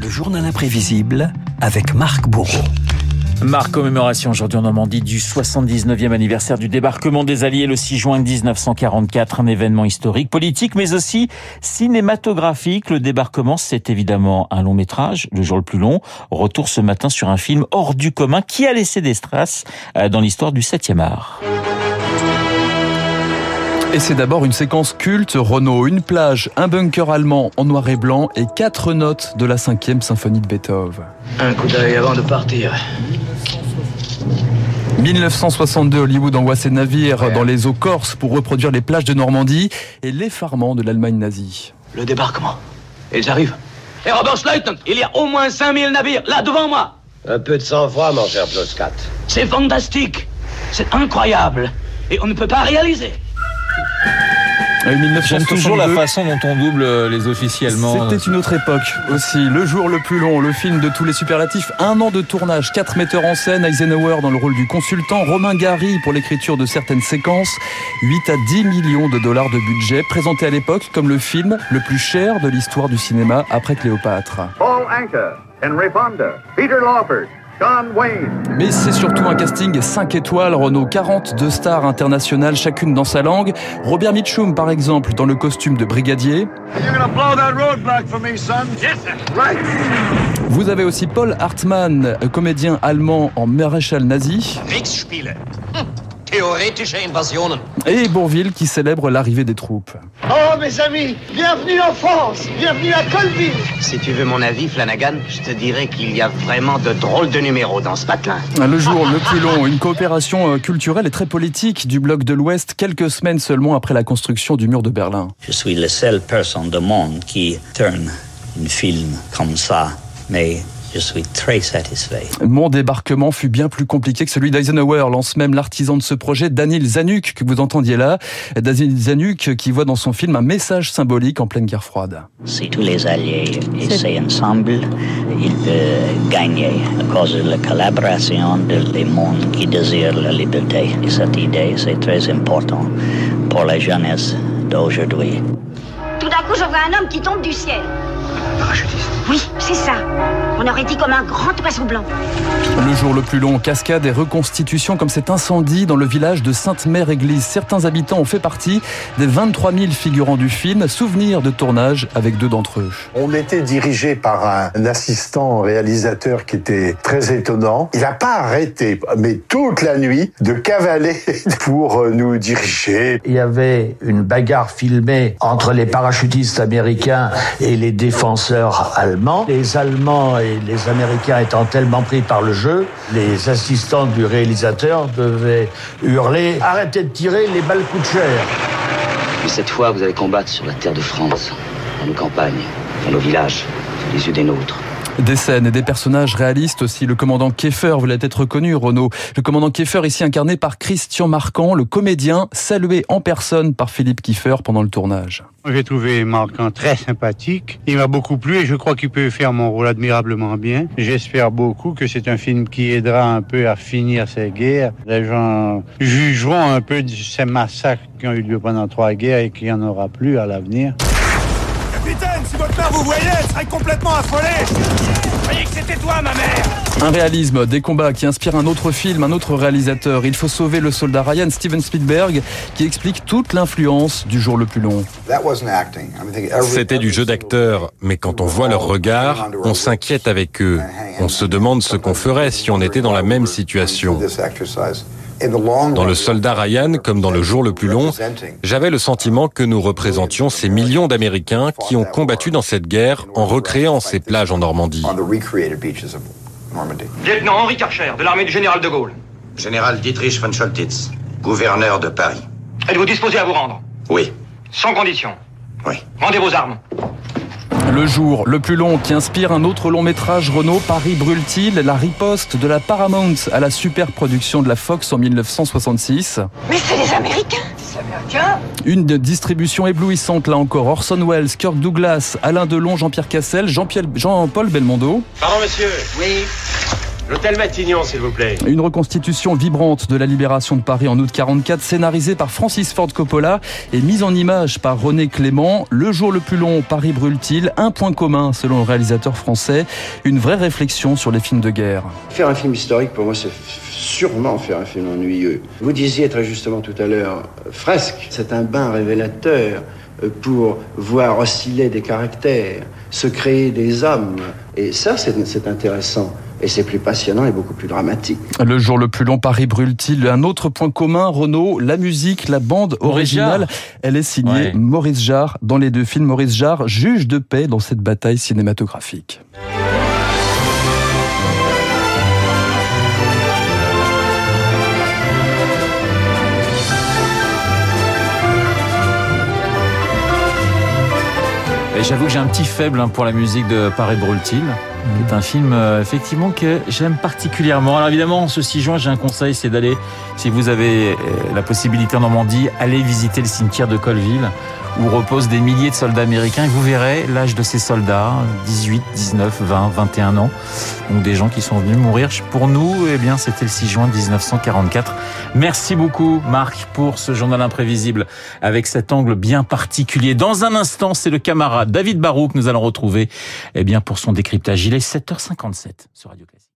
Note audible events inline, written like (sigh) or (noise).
Le journal imprévisible avec Marc Bourreau. Marc, commémoration aujourd'hui en Normandie du 79e anniversaire du débarquement des Alliés le 6 juin 1944, un événement historique, politique, mais aussi cinématographique. Le débarquement, c'est évidemment un long métrage, le jour le plus long. Retour ce matin sur un film hors du commun qui a laissé des strass euh, dans l'histoire du 7e art. Et c'est d'abord une séquence culte, Renault, une plage, un bunker allemand en noir et blanc et quatre notes de la cinquième symphonie de Beethoven. Un coup d'œil avant de partir. 1962, Hollywood envoie ses navires dans les eaux corses pour reproduire les plages de Normandie et l'effarement de l'Allemagne nazie. Le débarquement. Ils arrivent. Et Robert Leutnant, il y a au moins 5000 navires, là devant moi. Un peu de sang-froid, mon cher Ploscat. C'est fantastique. C'est incroyable. Et on ne peut pas réaliser. J'aime toujours la façon dont on double euh, les officiers allemands. C'était une autre époque aussi. Le jour le plus long, le film de tous les superlatifs. Un an de tournage, quatre metteurs en scène, Eisenhower dans le rôle du consultant, Romain Gary pour l'écriture de certaines séquences, 8 à 10 millions de dollars de budget, présenté à l'époque comme le film le plus cher de l'histoire du cinéma après Cléopâtre. Paul Anka, Henry Fonda, Peter Lawford, mais c'est surtout un casting 5 étoiles, Renault 42 stars internationales, chacune dans sa langue. Robert Mitchum, par exemple, dans le costume de brigadier. Vous avez aussi Paul Hartmann, comédien allemand en maréchal nazi. Et Bourville qui célèbre l'arrivée des troupes. Oh mes amis, bienvenue en France, bienvenue à Colville. Si tu veux mon avis, Flanagan, je te dirais qu'il y a vraiment de drôles de numéros dans ce patelin. Le jour le plus long, une coopération euh, culturelle et très politique du bloc de l'Ouest, quelques semaines seulement après la construction du mur de Berlin. Je suis la seule personne du monde qui tourne un film comme ça, mais je suis très satisfait. Mon débarquement fut bien plus compliqué que celui d'Eisenhower, lance même l'artisan de ce projet, Daniel Zanuck, que vous entendiez là. Daniel Zanuck qui voit dans son film un message symbolique en pleine guerre froide. Si tous les alliés essaient ensemble, ils peuvent gagner à cause de la collaboration de les mondes qui désirent la liberté. Et cette idée, c'est très important pour la jeunesse d'aujourd'hui. Tout d'un coup, je vois un homme qui tombe du ciel. Oui, c'est ça. On aurait dit comme un grand oiseau blanc. Le jour le plus long, cascade et reconstitution comme cet incendie dans le village de Sainte-Mère-Église. Certains habitants ont fait partie des 23 000 figurants du film. Souvenir de tournage avec deux d'entre eux. On était dirigé par un assistant réalisateur qui était très étonnant. Il n'a pas arrêté, mais toute la nuit, de cavaler (laughs) pour euh, nous diriger. Il y avait une bagarre filmée entre les parachutistes américains et les défenseurs allemands. Les Allemands les Américains étant tellement pris par le jeu, les assistants du réalisateur devaient hurler Arrêtez de tirer, les balles coûtent cher. Mais cette fois, vous allez combattre sur la terre de France, dans nos campagnes, dans nos villages, les yeux des nôtres. Des scènes et des personnages réalistes aussi. Le commandant Kieffer, vous l'avez peut-être reconnu, Renaud. Le commandant Kieffer, ici incarné par Christian Marquand, le comédien, salué en personne par Philippe Kieffer pendant le tournage. J'ai trouvé Marquand très sympathique. Il m'a beaucoup plu et je crois qu'il peut faire mon rôle admirablement bien. J'espère beaucoup que c'est un film qui aidera un peu à finir ces guerres. Les gens jugeront un peu de ces massacres qui ont eu lieu pendant trois guerres et qu'il n'y en aura plus à l'avenir. Capitaine, vous voyait, elle serait complètement affolée Croyez que c'était toi, ma mère Un réalisme, des combats qui inspirent un autre film, un autre réalisateur. Il faut sauver le soldat Ryan, Steven Spielberg, qui explique toute l'influence du jour le plus long. C'était du jeu d'acteur, mais quand on voit leur regard, on s'inquiète avec eux. On se demande ce qu'on ferait si on était dans la même situation. Dans le soldat Ryan, comme dans le jour le plus long, j'avais le sentiment que nous représentions ces millions d'Américains qui ont combattu dans cette guerre en recréant ces plages en Normandie. Lieutenant Henri Karcher, de l'armée du général de Gaulle. Général Dietrich von Scholtitz, gouverneur de Paris. Êtes-vous disposé à vous rendre? Oui. Sans condition. Oui. Rendez vos armes. Le jour le plus long qui inspire un autre long métrage Renault, Paris brûle-t-il La riposte de la Paramount à la super production de la Fox en 1966. Mais c'est les Américains Les Américains Une distribution éblouissante là encore. Orson Welles, Kirk Douglas, Alain Delon, Jean-Pierre Cassel, Jean-Paul Belmondo. Pardon monsieur Oui L'hôtel Matignon, s'il vous plaît. Une reconstitution vibrante de la libération de Paris en août 44, scénarisée par Francis Ford Coppola et mise en image par René Clément. Le jour le plus long, Paris brûle-t-il? Un point commun, selon le réalisateur français, une vraie réflexion sur les films de guerre. Faire un film historique, pour moi, c'est sûrement faire un film ennuyeux. Vous disiez très justement tout à l'heure, fresque, c'est un bain révélateur pour voir osciller des caractères, se créer des hommes. Et ça, c'est intéressant. Et c'est plus passionnant et beaucoup plus dramatique. Le jour le plus long, Paris brûle-t-il Un autre point commun, Renault, la musique, la bande originale, elle est signée Maurice Jarre. Dans les deux films, Maurice Jarre, juge de paix dans cette bataille cinématographique. J'avoue que j'ai un petit faible hein, pour la musique de Paris brûle-t-il. C'est un film euh, effectivement que j'aime particulièrement. Alors évidemment, ce 6 juin, j'ai un conseil, c'est d'aller, si vous avez euh, la possibilité en Normandie, aller visiter le cimetière de Colville où reposent des milliers de soldats américains. Vous verrez l'âge de ces soldats, 18, 19, 20, 21 ans. Donc des gens qui sont venus mourir. Pour nous, eh bien, c'était le 6 juin 1944. Merci beaucoup, Marc, pour ce journal imprévisible avec cet angle bien particulier. Dans un instant, c'est le camarade David Barou que nous allons retrouver, eh bien, pour son décryptage. Il est 7h57 sur Radio Classique.